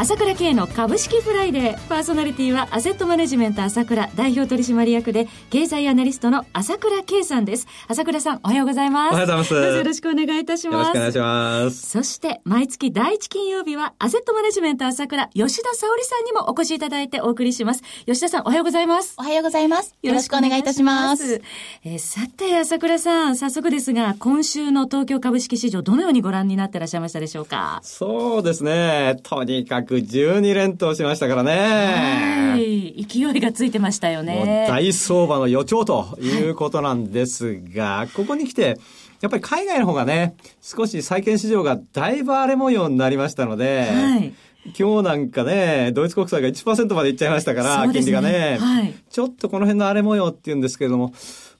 朝倉慶の株式フライデー。パーソナリティはアセットマネジメント朝倉代表取締役で経済アナリストの朝倉慶さんです。朝倉さんおはようございます。おはようございます。どうぞよろしくお願いいたします。よろしくお願いします。そして毎月第一金曜日はアセットマネジメント朝倉吉田沙織さんにもお越しいただいてお送りします。吉田さんおはようございます。おはようございます。よろしくお願いいたします。えー、さて朝倉さん、早速ですが今週の東京株式市場どのようにご覧になってらっしゃいましたでしょうか？そうですね。とにかく12連投しましたからね。はい。勢いがついてましたよね。大相場の予兆ということなんですが、はい、ここに来て、やっぱり海外の方がね、少し債券市場がだいぶ荒れ模様になりましたので、はい、今日なんかね、ドイツ国債が1%までいっちゃいましたから、ね、金利がね、はい、ちょっとこの辺の荒れ模様っていうんですけれども、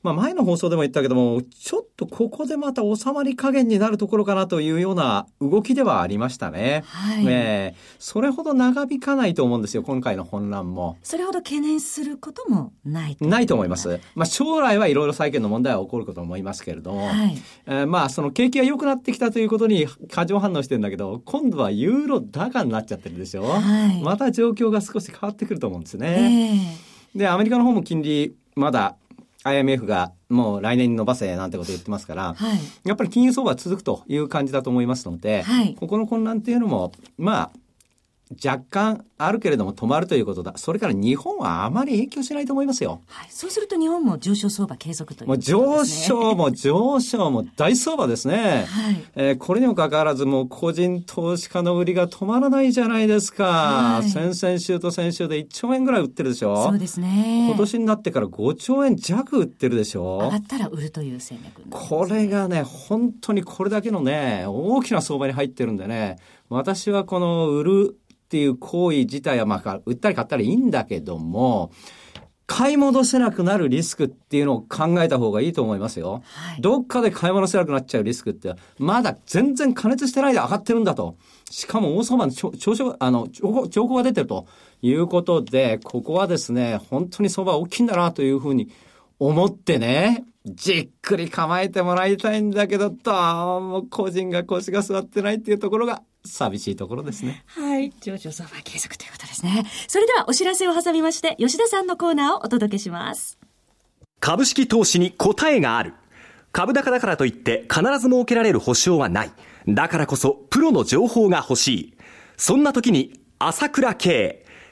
まあ前の放送でも言ったけども、ちょっとここでまた収まり加減になるところかなというような動きではありましたね。はい。えー、それほど長引かないと思うんですよ、今回の混乱も。それほど懸念することもないないと思います。まあ将来はいろいろ債券の問題は起こること思いますけれども、はい、えー、まあその景気が良くなってきたということに過剰反応してるんだけど、今度はユーロ高になっちゃってるでしょ。はい。また状況が少し変わってくると思うんですね。えー、で、アメリカの方も金利、まだ IMF がもう来年に伸ばせなんてこと言ってますから、はい、やっぱり金融相場は続くという感じだと思いますので、はい、ここの混乱っていうのも、まあ、若干あるけれども止まるということだ。それから日本はあまり影響しないと思いますよ。はい。そうすると日本も上昇相場継続という、ね、もう上昇も上昇も大相場ですね。はい。えー、これにもかかわらずもう個人投資家の売りが止まらないじゃないですか。はい、先々週と先週で1兆円ぐらい売ってるでしょ。そうですね。今年になってから5兆円弱売ってるでしょ。上がったら売るという戦略、ね、これがね、本当にこれだけのね、大きな相場に入ってるんでね、私はこの売るっていう行為自体は、まあ、売ったり買ったりいいんだけども、買い戻せなくなるリスクっていうのを考えた方がいいと思いますよ。はい、どっかで買い戻せなくなっちゃうリスクって、まだ全然加熱してないで上がってるんだと。しかも大相場の調子あの、兆候が出てるということで、ここはですね、本当に相場大きいんだなというふうに思ってね、じっくり構えてもらいたいんだけど、どうも個人が腰が座ってないっていうところが寂しいところですね。はい。上場相場継続ということですね。それではお知らせを挟みまして、吉田さんのコーナーをお届けします。株式投資に答えがある。株高だからといって必ず設けられる保証はない。だからこそプロの情報が欲しい。そんな時に朝倉慶。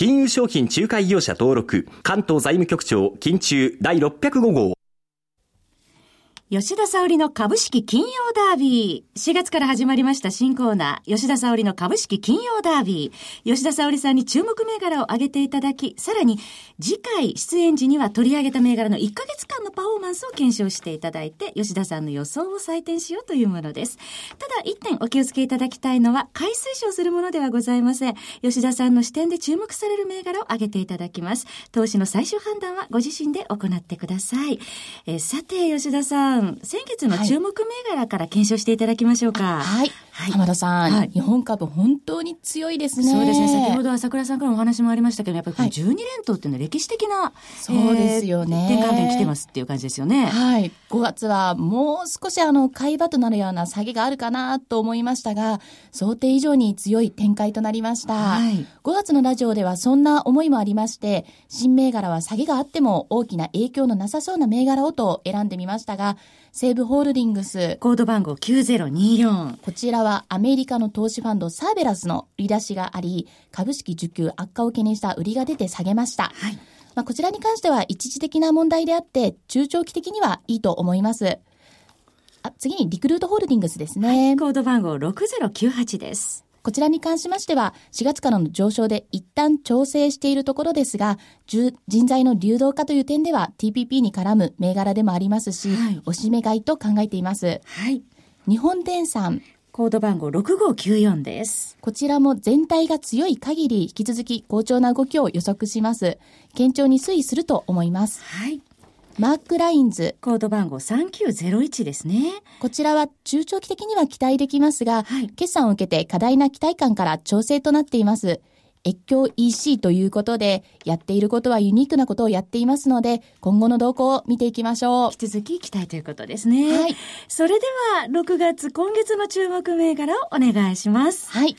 金融商品仲介業者登録、関東財務局長、金中第605号。吉田沙織の株式金曜ダービー。4月から始まりました新コーナー、吉田沙織の株式金曜ダービー。吉田沙織さんに注目銘柄を挙げていただき、さらに次回出演時には取り上げた銘柄の1ヶ月間のパフォーマンスを検証していただいて、吉田さんの予想を採点しようというものです。ただ一点お気をつけいただきたいのは、買い推奨するものではございません。吉田さんの視点で注目される銘柄を挙げていただきます。投資の最終判断はご自身で行ってください。えー、さて、吉田さん、ん、先月の注目銘柄から検証していただきましょうか。はい。はい、浜田さん、はい、日本株本当に強いですね。そうですね。先ほど朝倉さんからお話もありましたけど、やっぱり12連投っていうのは歴史的な、そうですよね。転換点来てますっていう感じですよね。はい。5月はもう少しあの、買い場となるような下げがあるかなと思いましたが、想定以上に強い展開となりました。はい。5月のラジオではそんな思いもありまして、新銘柄は下げがあっても大きな影響のなさそうな銘柄をと選んでみましたが、西武ホールディングス。コード番号9024。こちらはアメリカの投資ファンドサーベラスの売り出しがあり、株式受給悪化を懸念した売りが出て下げました。はい。まあ、こちらに関しては一時的な問題であって、中長期的にはいいと思います。あ次にリクルートホールディングスですね。はい、コード番号6098です。こちらに関しましては、4月からの上昇で一旦調整しているところですが、人材の流動化という点では TPP に絡む銘柄でもありますし、はい、押し目買いと考えています。はい。日本電産。コード番号6594です。こちらも全体が強い限り引き続き好調な動きを予測します。堅調に推移すると思います。はい。マークラインズ。コード番号3901ですね。こちらは中長期的には期待できますが、はい、決算を受けて過大な期待感から調整となっています。越境 EC ということで、やっていることはユニークなことをやっていますので、今後の動向を見ていきましょう。引き続き期待ということですね。はい。それでは、6月、今月の注目銘柄をお願いします。はい。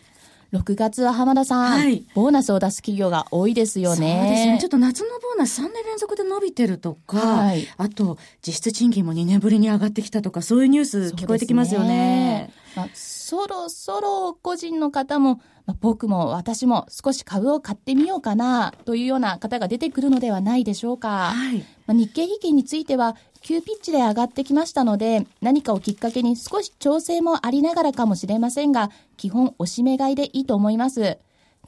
6月は浜田さん、はい、ボーナスを出す企業が多いですよね。そうですね。ちょっと夏のボーナス3年連続で伸びてるとか、はい、あと実質賃金も2年ぶりに上がってきたとか、そういうニュース聞こえてきますよね。まあ、そろそろ個人の方も、まあ、僕も私も少し株を買ってみようかなというような方が出てくるのではないでしょうか。はい、まあ、日経平均については急ピッチで上がってきましたので、何かをきっかけに少し調整もありながらかもしれませんが、基本押し目買いでいいと思います。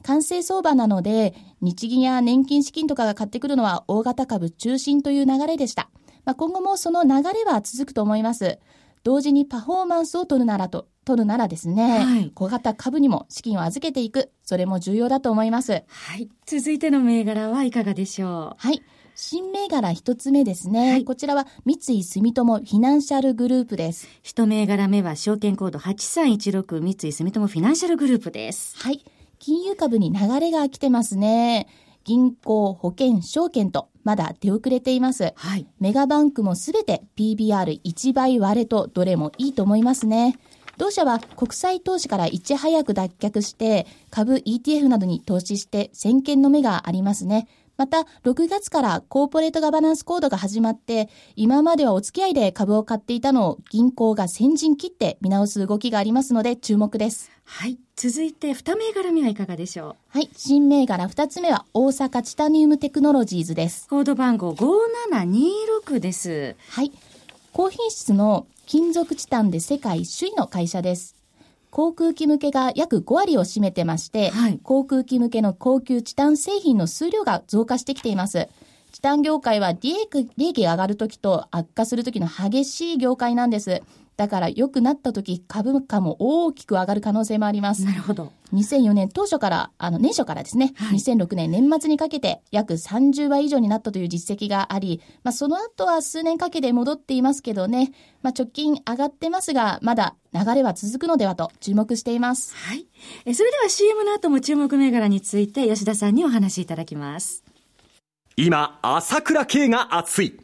完成相場なので、日銀や年金資金とかが買ってくるのは大型株中心という流れでした。まあ、今後もその流れは続くと思います。同時にパフォーマンスを取るならと、取るならですね、はい、小型株にも資金を預けていく、それも重要だと思います。はい。続いての銘柄はいかがでしょう？はい。新銘柄一つ目ですね、はい、こちらは三井住友フィナンシャルグループです。一銘柄目は証券コード8316三井住友フィナンシャルグループです。はい。金融株に流れが来てますね。銀行、保険、証券とまだ出遅れています。はい。メガバンクもすべて PBR1 倍割れとどれもいいと思いますね。同社は国際投資からいち早く脱却して株 ETF などに投資して先見の目がありますね。また、6月からコーポレートガバナンスコードが始まって、今まではお付き合いで株を買っていたのを銀行が先陣切って見直す動きがありますので注目です。はい。続いて、二銘柄目はいかがでしょうはい。新銘柄二つ目は大阪チタニウムテクノロジーズです。コード番号5726です。はい。高品質の金属チタンで世界首位の会社です。航空機向けが約5割を占めてまして、はい、航空機向けの高級チタン製品の数量が増加してきています。チタン業界は利益利益が上がるときと悪化するときの激しい業界なんです。だから良くなった時株価も大きく上がる可能性もあります。なるほど。2004年当初から、あの年初からですね、はい、2006年年末にかけて約30倍以上になったという実績があり、まあその後は数年かけて戻っていますけどね、まあ直近上がってますが、まだ流れは続くのではと注目しています。はい。えそれでは CM の後も注目銘柄について吉田さんにお話しいただきます。今、朝倉慶が熱い。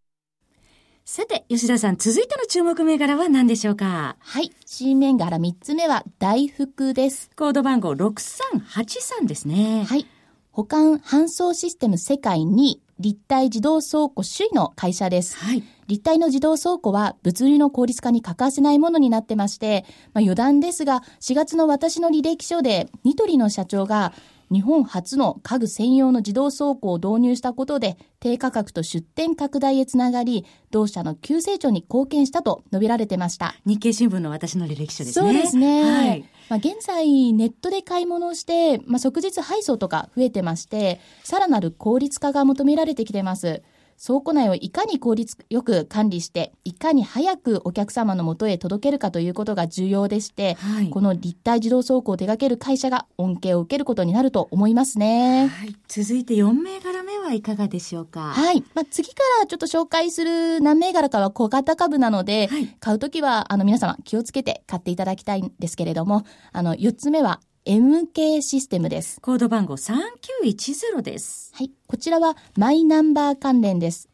さて、吉田さん、続いての注目銘柄は何でしょうか？はい。新銘柄3つ目は大福です。コード番号6383ですね。はい。保管搬送システム世界に立体自動倉庫首位の会社です。はい。立体の自動倉庫は物流の効率化に欠かせないものになってまして、まあ、余談ですが、4月の私の履歴書で、ニトリの社長が日本初の家具専用の自動倉庫を導入したことで、低価格と出店拡大へつながり、同社の急成長に貢献したと述べられてました。日経新聞の私の履歴書ですね。そうですね。はい。まあ、現在、ネットで買い物をして、まあ、即日配送とか増えてまして、さらなる効率化が求められてきてます。倉庫内をいかに効率よく管理して、いかに早くお客様のもとへ届けるかということが重要でして、はい、この立体自動倉庫を手掛ける会社が恩恵を受けることになると思いますね。はい、続いて4銘柄目はいかがでしょうか？はい。まあ、次からちょっと紹介する何銘柄かは小型株なので、はい、買うときは、あの、皆様気をつけて買っていただきたいんですけれども、あの、4つ目は MK システムです。コード番号3910です。はい。こちらはマイナンバー関連です。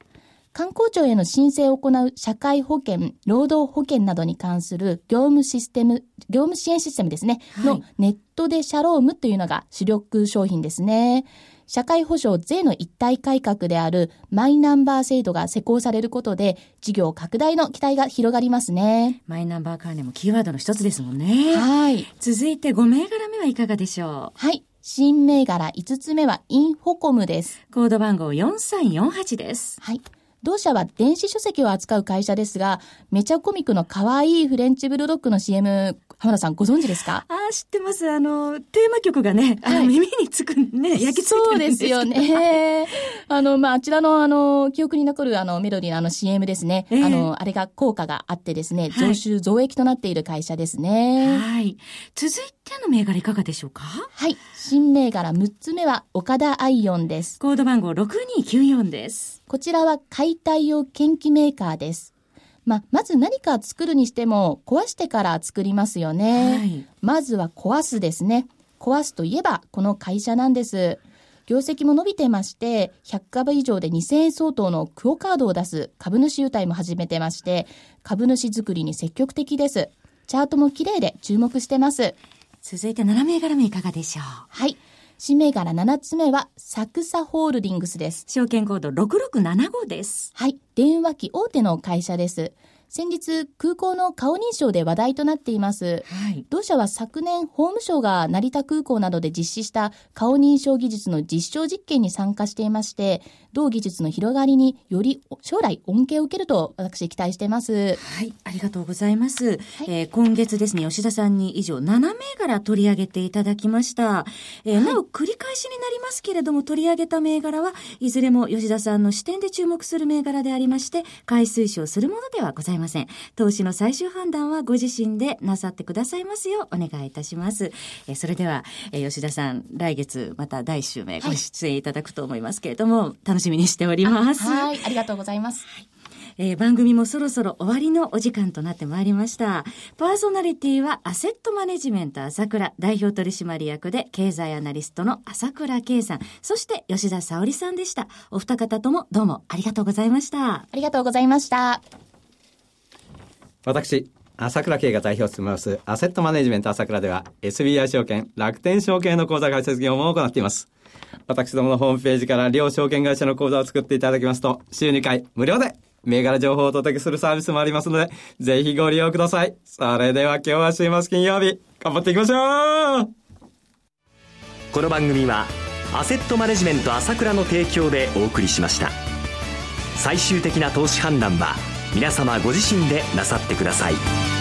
観光庁への申請を行う社会保険、労働保険などに関する業務システム、業務支援システムですね、はい、のネットでシャロームというのが主力商品ですね。社会保障税の一体改革であるマイナンバー制度が施行されることで、事業拡大の期待が広がりますね。マイナンバー関連もキーワードの一つですもんね。はい。続いて5銘柄目はいかがでしょう？はい。新銘柄5つ目はインフォコムです。コード番号4348です。はい。同社は電子書籍を扱う会社ですが、めちゃコミックの可愛いフレンチブルドッグの CM、浜田さんご存知ですか？ああ、知ってます。あの、テーマ曲がね、あの、耳につくね、焼き付いてるんですそうですよね。あの、まあ、あちらの、あの、記憶に残る、あの、メロディーのあの CM ですね。えー、あの、あれが効果があってですね、増収増益となっている会社ですね。はい。続いての銘柄いかがでしょうか？はい。新銘柄6つ目は、岡田アイオンです。コード番号6294です。こちらは解体用研機メーカーです。まあ、まず何か作るにしても壊してから作りますよね。はい、まずは壊すですね。壊すといえばこの会社なんです。業績も伸びてまして、100株以上で2000円相当のクオカードを出す株主優待も始めてまして、株主作りに積極的です。チャートも綺麗で注目してます。続いて7銘柄目いかがでしょう？はい。新銘柄7つ目は、サクサホールディングスです。証券コード6675です。はい。電話機大手の会社です。先日、空港の顔認証で話題となっています。はい、同社は昨年、法務省が成田空港などで実施した顔認証技術の実証実験に参加していまして、同技術の広がりにより将来恩恵を受けると私期待しています。はい、ありがとうございます。はい、えー、今月ですね、吉田さんに以上7銘柄取り上げていただきました。えー、なお繰り返しになりますけれども、取り上げた銘柄はいずれも吉田さんの視点で注目する銘柄でありまして、買い推奨するものではございません。投資の最終判断はご自身でなさってくださいますようお願いいたします。えー、それでは、えー、吉田さん、来月また第1週目ご出演いただくと思いますけれども、はい、楽しみにしております。はい、ありがとうございます。はいえー、番組もそろそろ終わりのお時間となってまいりました。パーソナリティはアセットマネジメント朝倉代表取締役で経済アナリストの朝倉圭さん、そして吉田沙織さんでした。お二方ともどうもありがとうございました。ありがとうございました。私、朝倉慶が代表を務めますアセットマネジメント朝倉では SBI 証券、楽天証券の口座開設業務を行っています。私どものホームページから両証券会社の口座を作っていただきますと、週2回無料で銘柄情報をお届けするサービスもありますので、ぜひご利用ください。それでは今日は週末金曜日、頑張っていきましょうこの番組は、アセットマネジメント朝倉の提供でお送りしました。最終的な投資判断は、皆様ご自身でなさってください。